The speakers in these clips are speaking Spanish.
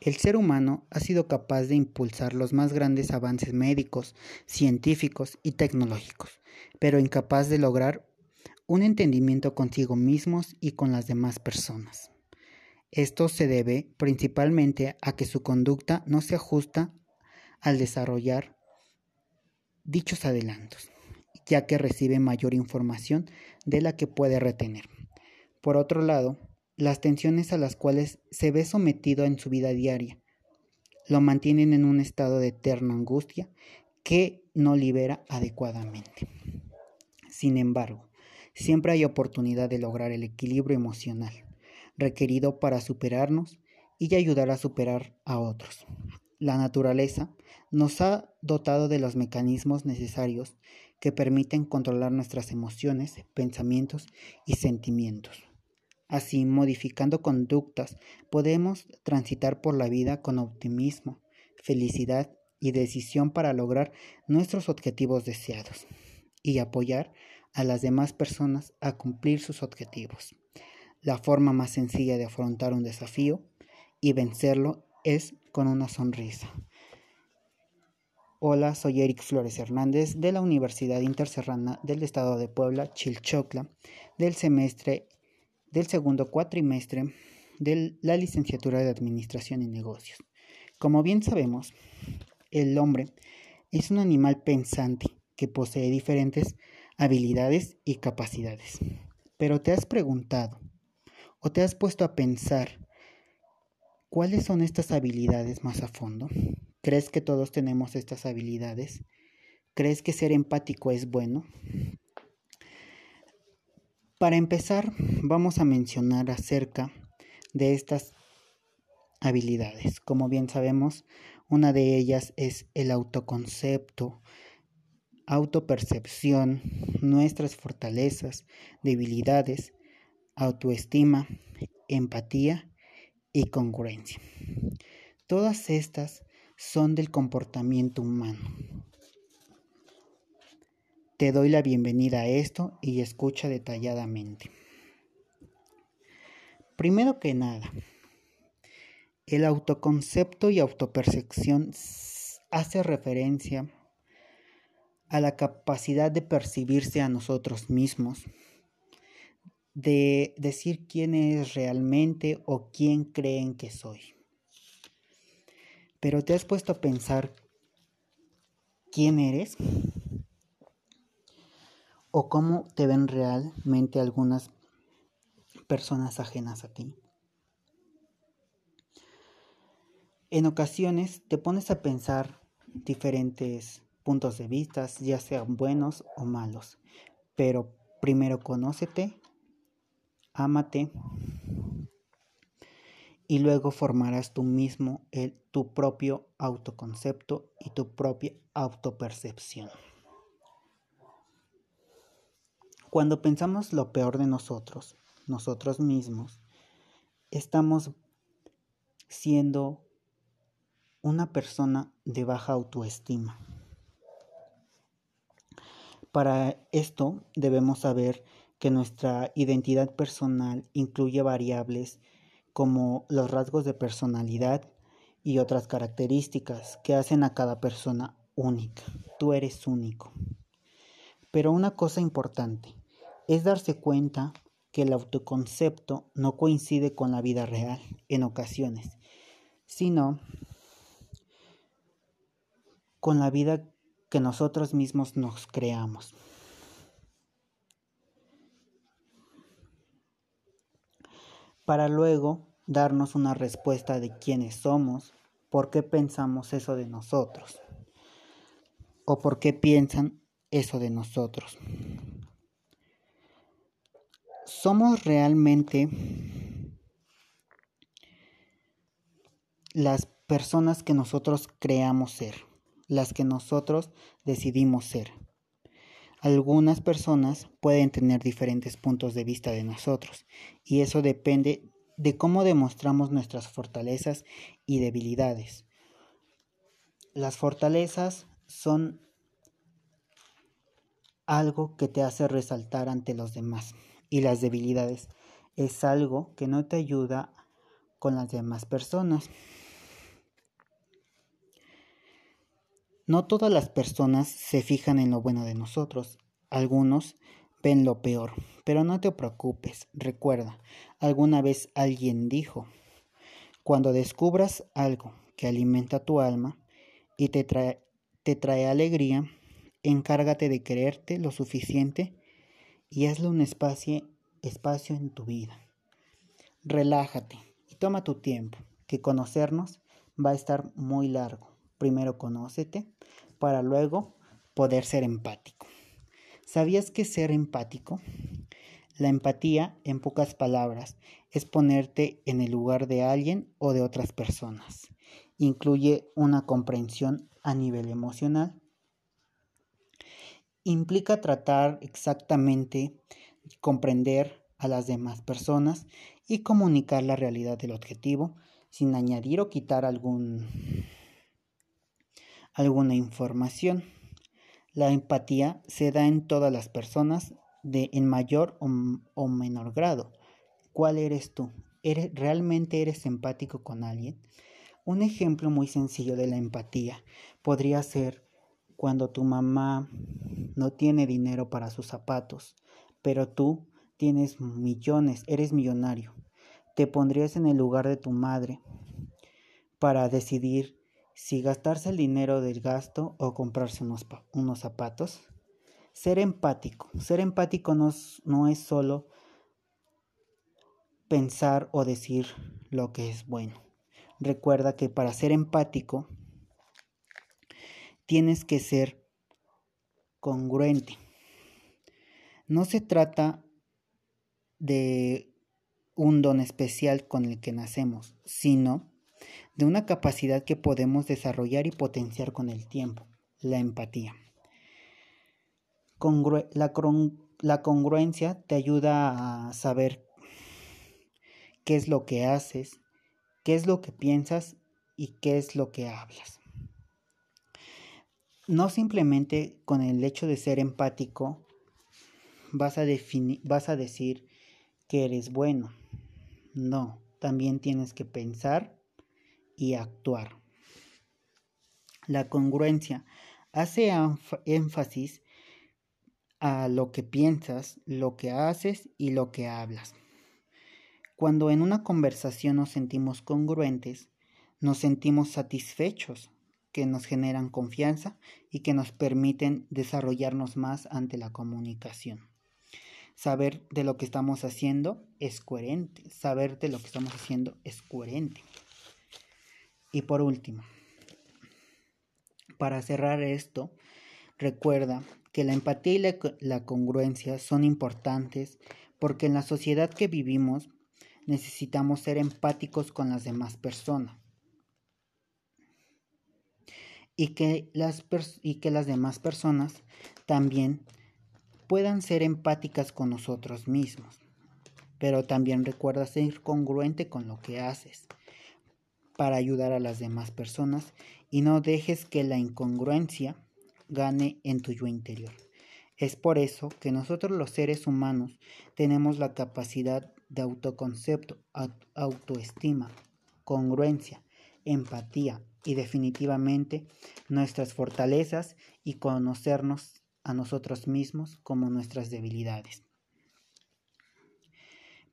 El ser humano ha sido capaz de impulsar los más grandes avances médicos, científicos y tecnológicos, pero incapaz de lograr un entendimiento consigo mismos y con las demás personas. Esto se debe principalmente a que su conducta no se ajusta al desarrollar dichos adelantos, ya que recibe mayor información de la que puede retener. Por otro lado, las tensiones a las cuales se ve sometido en su vida diaria lo mantienen en un estado de eterna angustia que no libera adecuadamente. Sin embargo, siempre hay oportunidad de lograr el equilibrio emocional requerido para superarnos y ayudar a superar a otros. La naturaleza nos ha dotado de los mecanismos necesarios que permiten controlar nuestras emociones, pensamientos y sentimientos. Así, modificando conductas, podemos transitar por la vida con optimismo, felicidad y decisión para lograr nuestros objetivos deseados y apoyar a las demás personas a cumplir sus objetivos. La forma más sencilla de afrontar un desafío y vencerlo es con una sonrisa. Hola, soy Eric Flores Hernández de la Universidad Interserrana del Estado de Puebla, Chilchocla, del semestre del segundo cuatrimestre de la licenciatura de Administración y Negocios. Como bien sabemos, el hombre es un animal pensante que posee diferentes habilidades y capacidades. Pero te has preguntado o te has puesto a pensar cuáles son estas habilidades más a fondo. ¿Crees que todos tenemos estas habilidades? ¿Crees que ser empático es bueno? Para empezar, vamos a mencionar acerca de estas habilidades. Como bien sabemos, una de ellas es el autoconcepto, autopercepción, nuestras fortalezas, debilidades, autoestima, empatía y congruencia. Todas estas son del comportamiento humano. Te doy la bienvenida a esto y escucha detalladamente. Primero que nada, el autoconcepto y autopercepción hace referencia a la capacidad de percibirse a nosotros mismos, de decir quién es realmente o quién creen que soy. Pero te has puesto a pensar quién eres o cómo te ven realmente algunas personas ajenas a ti. En ocasiones te pones a pensar diferentes puntos de vista, ya sean buenos o malos, pero primero conócete, ámate y luego formarás tú mismo tu propio autoconcepto y tu propia autopercepción. Cuando pensamos lo peor de nosotros, nosotros mismos, estamos siendo una persona de baja autoestima. Para esto debemos saber que nuestra identidad personal incluye variables como los rasgos de personalidad y otras características que hacen a cada persona única. Tú eres único. Pero una cosa importante es darse cuenta que el autoconcepto no coincide con la vida real en ocasiones, sino con la vida que nosotros mismos nos creamos. Para luego darnos una respuesta de quiénes somos, por qué pensamos eso de nosotros o por qué piensan eso de nosotros. ¿Somos realmente las personas que nosotros creamos ser, las que nosotros decidimos ser? Algunas personas pueden tener diferentes puntos de vista de nosotros y eso depende de cómo demostramos nuestras fortalezas y debilidades. Las fortalezas son algo que te hace resaltar ante los demás y las debilidades. Es algo que no te ayuda con las demás personas. No todas las personas se fijan en lo bueno de nosotros. Algunos ven lo peor. Pero no te preocupes. Recuerda, alguna vez alguien dijo, cuando descubras algo que alimenta tu alma y te trae, te trae alegría, encárgate de creerte lo suficiente y hazle un espacio, espacio en tu vida. Relájate y toma tu tiempo, que conocernos va a estar muy largo. Primero conócete para luego poder ser empático. ¿Sabías que ser empático? La empatía, en pocas palabras, es ponerte en el lugar de alguien o de otras personas. Incluye una comprensión a nivel emocional. Implica tratar exactamente, comprender a las demás personas y comunicar la realidad del objetivo sin añadir o quitar algún, alguna información. La empatía se da en todas las personas de en mayor o, menor grado. ¿Cuál eres tú? ¿Eres, ¿Realmente eres empático con alguien? Un ejemplo muy sencillo de la empatía podría ser cuando tu mamá no tiene dinero para sus zapatos, pero tú tienes millones, eres millonario. Te pondrías en el lugar de tu madre para decidir si gastarse el dinero del gasto o comprarse unos, unos zapatos. Ser empático. Ser empático no, no es solo pensar o decir lo que es bueno. Recuerda que para ser empático tienes que ser congruente. No se trata de un don especial con el que nacemos, sino de una capacidad que podemos desarrollar y potenciar con el tiempo, la empatía. la, congruencia te ayuda a saber qué es lo que haces, qué es lo que piensas y qué es lo que hablas. No simplemente con el hecho de ser empático vas a, vas a decir que eres bueno. No, también tienes que pensar y actuar. La congruencia hace énfasis a lo que piensas, lo que haces y lo que hablas. Cuando en una conversación nos sentimos congruentes, nos sentimos satisfechos, que nos generan confianza y que nos permiten desarrollarnos más ante la comunicación. Saber de lo que estamos haciendo es coherente. Saber de lo que estamos haciendo es coherente. Y por último, para cerrar esto, recuerda que la empatía y la, congruencia son importantes porque en la sociedad que vivimos necesitamos ser empáticos con las demás personas y que las, y que las demás personas también puedan ser empáticas con nosotros mismos. Pero también recuerda ser congruente con lo que haces para ayudar a las demás personas y no dejes que la incongruencia gane en tu yo interior. Es por eso que nosotros los seres humanos tenemos la capacidad de autoconcepto, autoestima, congruencia, empatía y definitivamente nuestras fortalezas y conocernos a nosotros mismos como nuestras debilidades.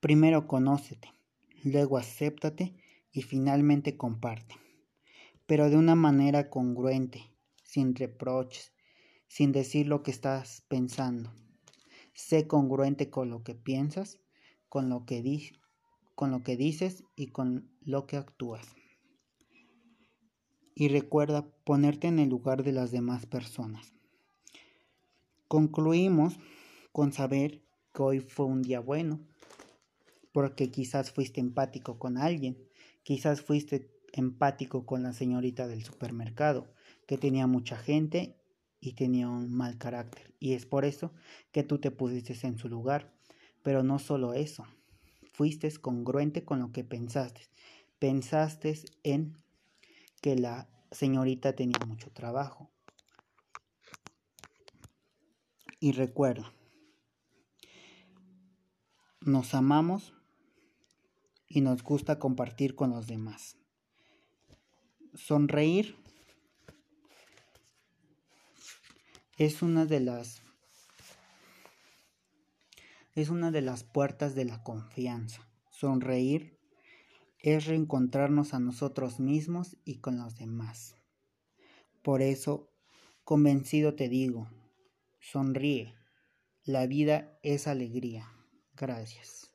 Primero conócete, luego acéptate y finalmente comparte, pero de una manera congruente, sin reproches, sin decir lo que estás pensando. Sé congruente con lo que piensas, con lo que, di con lo que dices y con lo que actúas. Y recuerda ponerte en el lugar de las demás personas. Concluimos con saber que hoy fue un día bueno, porque quizás fuiste empático con alguien, Quizás fuiste empático con la señorita del supermercado, que tenía mucha gente y tenía un mal carácter. Y es por eso que tú te pusiste en su lugar. Pero no solo eso, fuiste congruente con lo que pensaste. Pensaste en que la señorita tenía mucho trabajo. Y recuerda, nos amamos y nos gusta compartir con los demás. Sonreír es una de las es una de las puertas de la confianza. Sonreír es reencontrarnos a nosotros mismos y con los demás. Por eso, convencido te digo, sonríe. La vida es alegría. Gracias.